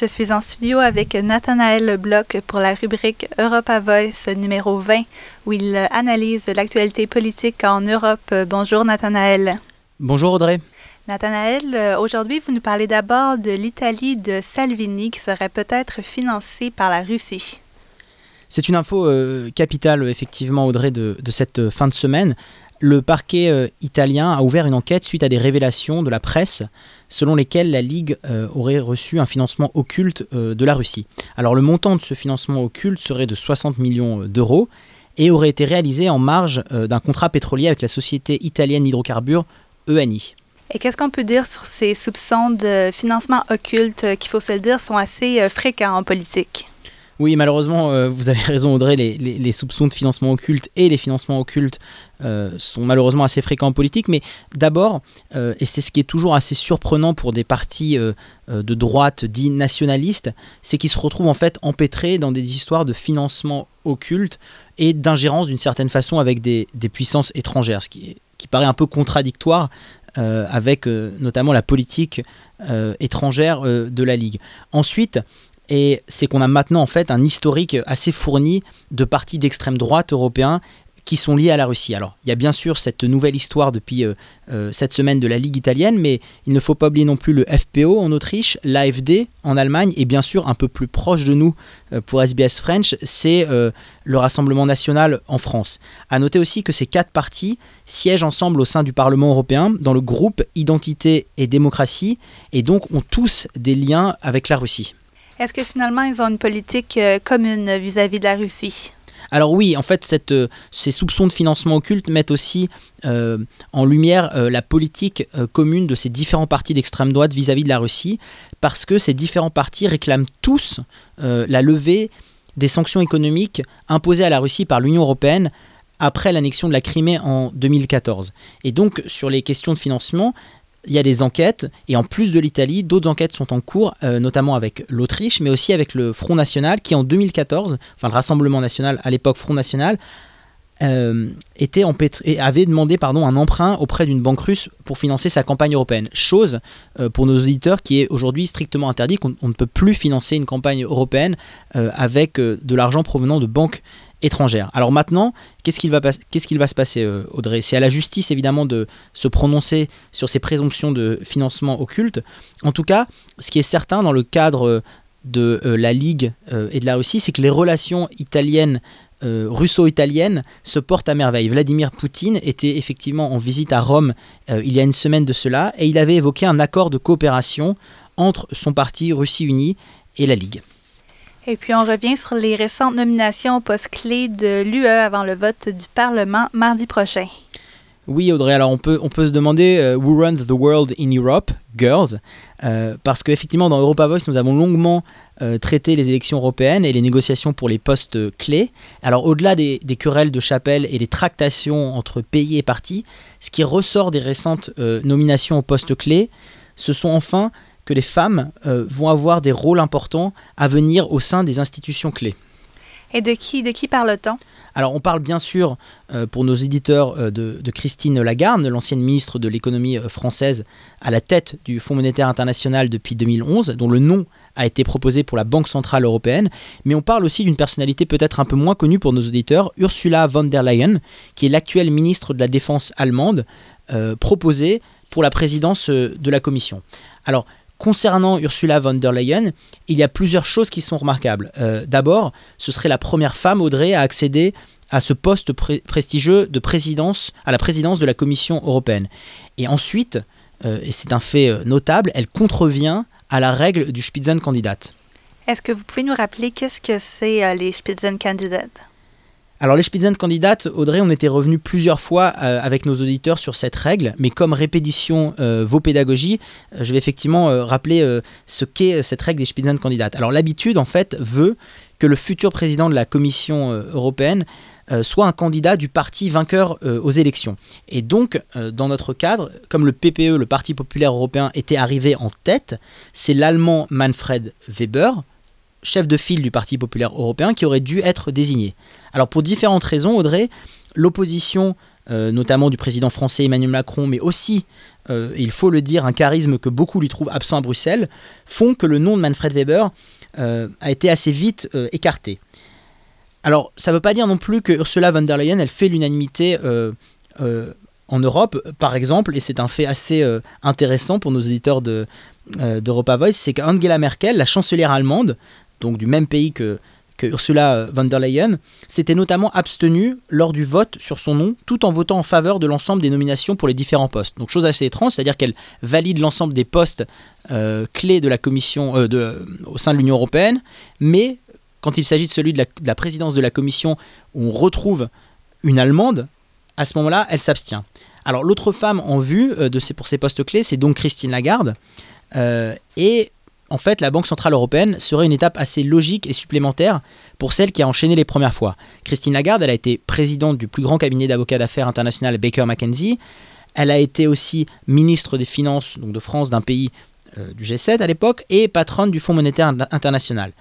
Je suis en studio avec Nathanaël Bloch pour la rubrique Europa Voice numéro 20 où il analyse l'actualité politique en Europe. Bonjour Nathanaël. Bonjour Audrey. Nathanaël, aujourd'hui vous nous parlez d'abord de l'Italie de Salvini qui serait peut-être financée par la Russie. C'est une info euh, capitale effectivement Audrey de, de, cette fin de semaine. Le parquet euh, italien a ouvert une enquête suite à des révélations de la presse selon lesquelles la Ligue euh, aurait reçu un financement occulte euh, de la Russie. Alors le montant de ce financement occulte serait de 60 millions d'euros et aurait été réalisé en marge d'un contrat pétrolier avec la société italienne d'hydrocarbures ENI. Et qu'est-ce qu'on peut dire sur ces soupçons de financement occulte qui, faut se le dire, sont assez fréquents en politique? Oui, malheureusement, euh, vous avez raison Audrey, les, soupçons de financement occulte et les financements occultes euh, sont malheureusement assez fréquents en politique, mais d'abord, euh, et c'est ce qui est toujours assez surprenant pour des partis de droite dits nationalistes, c'est qu'ils se retrouvent en fait empêtrés dans des histoires de financement occulte et d'ingérence d'une certaine façon avec des, puissances étrangères, ce qui, qui, paraît un peu contradictoire avec notamment la politique étrangère de la Ligue. Ensuite, et c'est qu'on a maintenant en fait un historique assez fourni de partis d'extrême droite européens qui sont liés à la Russie. Alors, il y a bien sûr cette nouvelle histoire depuis euh, euh, cette semaine de la Ligue italienne, mais il ne faut pas oublier non plus le FPO en Autriche, l'AFD en Allemagne, et bien sûr, un peu plus proche de nous euh, pour SBS French, c'est le Rassemblement national en France. À noter aussi que ces quatre partis siègent ensemble au sein du Parlement européen dans le groupe Identité et démocratie, et donc ont tous des liens avec la Russie. Est-ce que finalement, ils ont une politique euh, commune vis-à-vis de la Russie? Alors oui, en fait, euh, ces soupçons de financement occulte mettent aussi euh, en lumière la politique commune de ces différents partis d'extrême droite vis-à-vis de la Russie, parce que ces différents partis réclament tous la levée des sanctions économiques imposées à la Russie par l'Union européenne après l'annexion de la Crimée en 2014. Et donc, sur les questions de financement, il y a des enquêtes, et en plus de l'Italie, d'autres enquêtes sont en cours, euh, notamment avec l'Autriche, mais aussi avec le Front National, qui en 2014, enfin le Rassemblement National, à l'époque Front National, euh, était avait demandé un emprunt auprès d'une banque russe pour financer sa campagne européenne. Chose euh, pour nos auditeurs qui est aujourd'hui strictement interdit, qu'on ne peut plus financer une campagne européenne avec de l'argent provenant de banques Alors maintenant, qu'est-ce qu'il va, se passer, euh, Audrey? C'est à la justice, évidemment, de se prononcer sur ces présomptions de financement occulte. En tout cas, ce qui est certain dans le cadre euh, de euh, la Ligue et de la Russie, c'est que les relations italiennes russo-italiennes se portent à merveille. Vladimir Poutine était effectivement en visite à Rome il y a une semaine de cela et il avait évoqué un accord de coopération entre son parti Russie Unie et la Ligue. Et puis on revient sur les récentes nominations au poste clé de l'UE avant le vote du Parlement mardi prochain. Oui, Audrey, alors on peut, on peut se demander euh, Who runs the world in Europe, girls euh, Parce qu'effectivement, dans Europa Voice, nous avons longuement euh, traité les élections européennes et les négociations pour les postes clés. Alors, au-delà des, des, querelles de chapelle et des tractations entre pays et partis, ce qui ressort des récentes nominations aux postes clés, ce sont enfin que les femmes euh, vont avoir des rôles importants à venir au sein des institutions clés. Et de qui, de qui parle-t-on alors on parle bien sûr euh, pour nos éditeurs euh, de, Christine Lagarde, l'ancienne ministre de l'économie française à la tête du Fonds monétaire international depuis 2011, dont le nom a été proposé pour la Banque centrale européenne, mais on parle aussi d'une personnalité peut-être un peu moins connue pour nos auditeurs, Ursula von der Leyen, qui est l'actuelle ministre de la Défense allemande, proposée pour la présidence de la Commission. Alors, Concernant Ursula von der Leyen, il y a plusieurs choses qui sont remarquables. Euh, d'abord, ce serait la première femme, Audrey, à accéder à ce poste prestigieux de présidence, à la présidence de la Commission européenne. Et ensuite, euh, et c'est un fait euh, notable, elle contrevient à la règle du Spitzenkandidat. Est-ce que vous pouvez nous rappeler qu'est-ce que c'est les Spitzenkandidaten Alors les Spitzenkandidaten, Audrey, on était revenu plusieurs fois euh, avec nos auditeurs sur cette règle, mais comme répétition euh, vaut pédagogie, euh, je vais effectivement rappeler ce qu'est cette règle des Spitzenkandidaten. Alors l'habitude, en fait, veut que le futur président de la Commission européenne soit un candidat du parti vainqueur aux élections. Et donc, dans notre cadre, comme le PPE, le Parti populaire européen, était arrivé en tête, c'est l'Allemand Manfred Weber, chef de file du Parti populaire européen, qui aurait dû être désigné. Alors pour différentes raisons, Audrey, l'opposition, euh, notamment du président français Emmanuel Macron, mais aussi, euh, il faut le dire, un charisme que beaucoup lui trouvent absent à Bruxelles, font que le nom de Manfred Weber euh, a été assez vite écarté. Alors, ça ne veut pas dire non plus que Ursula von der Leyen, elle fait l'unanimité en Europe, par exemple, et c'est un fait assez intéressant pour nos auditeurs de, d'Europa Voice, c'est qu'Angela Merkel, la chancelière allemande, donc du même pays que, Ursula von der Leyen, s'était notamment abstenue lors du vote sur son nom, tout en votant en faveur de l'ensemble des nominations pour les différents postes. Donc chose assez étrange, c'est-à-dire qu'elle valide l'ensemble des postes euh, clés de la Commission euh, de, au sein de l'Union européenne, mais quand il s'agit de celui de la, de la présidence de la Commission, où on retrouve une Allemande, à ce moment-là, elle s'abstient. Alors l'autre femme en vue euh, pour ces postes clés, c'est donc Christine Lagarde. Euh, et en fait, la Banque Centrale Européenne serait une étape assez logique et supplémentaire pour celle qui a enchaîné les premières fois. Christine Lagarde, elle a été présidente du plus grand cabinet d'avocats d'affaires international Baker McKenzie. Elle a été aussi ministre des Finances de France d'un pays euh, du G7 à l'époque et patronne du Fonds monétaire international.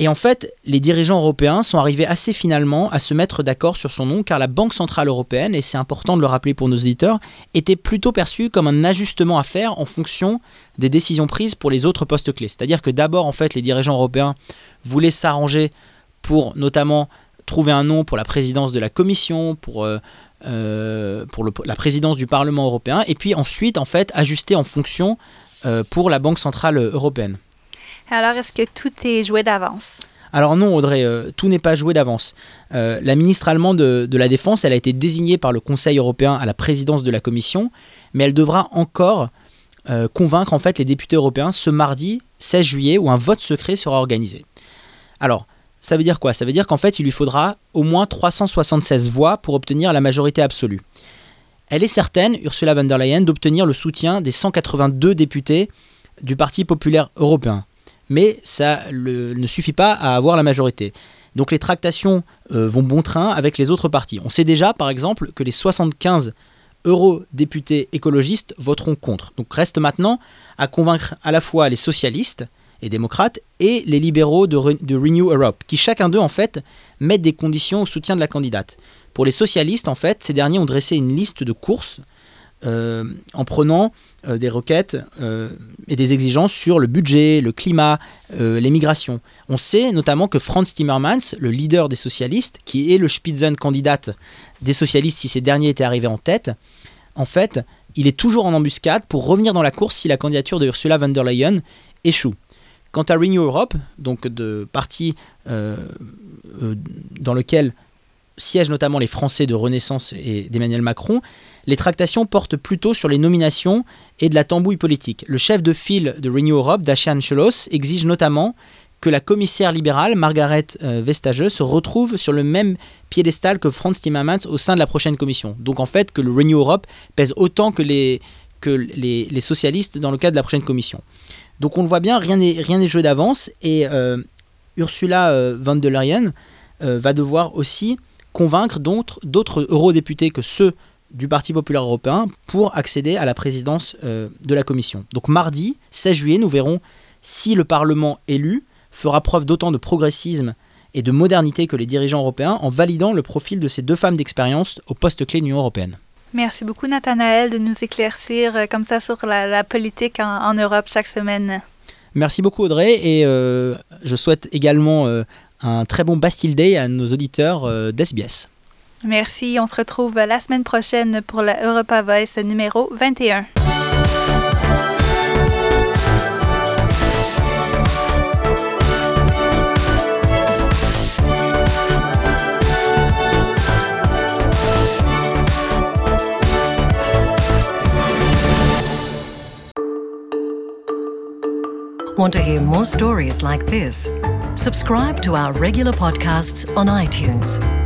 Et en fait, les dirigeants européens sont arrivés assez finalement à se mettre d'accord sur son nom car la Banque Centrale Européenne, et c'est important de le rappeler pour nos auditeurs, était plutôt perçue comme un ajustement à faire en fonction des décisions prises pour les autres postes clés. C'est-à-dire que d'abord, en fait, les dirigeants européens voulaient s'arranger pour notamment trouver un nom pour la présidence de la Commission, pour, euh, euh, la présidence du Parlement européen, et puis ensuite, en fait, ajuster en fonction euh, pour la Banque Centrale Européenne. Alors, est-ce que tout est joué d'avance? Alors non, Audrey, euh, tout n'est pas joué d'avance. Euh, la ministre allemande de, la Défense, elle a été désignée par le Conseil européen à la présidence de la Commission, mais elle devra encore euh, convaincre en fait les députés européens ce mardi 16 juillet où un vote secret sera organisé. Alors, ça veut dire quoi? Ça veut dire qu'en fait, il lui faudra au moins 376 voix pour obtenir la majorité absolue. Elle est certaine, Ursula von der Leyen, d'obtenir le soutien des 182 députés du Parti populaire européen mais ça ne suffit pas à avoir la majorité. Donc les tractations euh, vont bon train avec les autres partis. On sait déjà, par exemple, que les 75 eurodéputés écologistes voteront contre. Donc reste maintenant à convaincre à la fois les socialistes et démocrates et les libéraux de, de Renew Europe, qui chacun d'eux, en fait, mettent des conditions au soutien de la candidate. Pour les socialistes, en fait, ces derniers ont dressé une liste de courses euh, en prenant euh, des requêtes euh, et des exigences sur le budget, le climat, les migrations. On sait notamment que Franz Timmermans, le leader des socialistes, qui est le Spitzenkandidat des socialistes si ces derniers étaient arrivés en tête, en fait, il est toujours en embuscade pour revenir dans la course si la candidature de Ursula von der Leyen échoue. Quant à Renew Europe, donc de parti dans lequel siègent notamment les Français de Renaissance et d'Emmanuel Macron, les tractations portent plutôt sur les nominations et de la tambouille politique. Le chef de file de Renew Europe, Dacian Cholos, exige notamment que la commissaire libérale, Margaret euh, Vestager, se retrouve sur le même piédestal que Franz Timmermans au sein de la prochaine commission. Donc en fait, que le Renew Europe pèse autant que les, que les, socialistes dans le cadre de la prochaine commission. Donc on le voit bien, rien n'est rien n'est joué d'avance et euh, Ursula euh, von der Leyen va devoir aussi convaincre d'autres eurodéputés que ceux du Parti populaire européen pour accéder à la présidence euh, de la Commission. Donc mardi 16 juillet, nous verrons si le Parlement élu fera preuve d'autant de progressisme et de modernité que les dirigeants européens en validant le profil de ces deux femmes d'expérience au poste clé de l'Union européenne. Merci beaucoup, Nathanaël, de nous éclaircir euh, comme ça sur la, la politique en, en Europe chaque semaine. Merci beaucoup Audrey et euh, je souhaite également euh, un très bon Bastille Day à nos auditeurs euh, d'SBS. Merci. On se retrouve la semaine prochaine pour la Europa Voice numéro 21. Want to hear more stories like this? Subscribe to our regular podcasts on iTunes.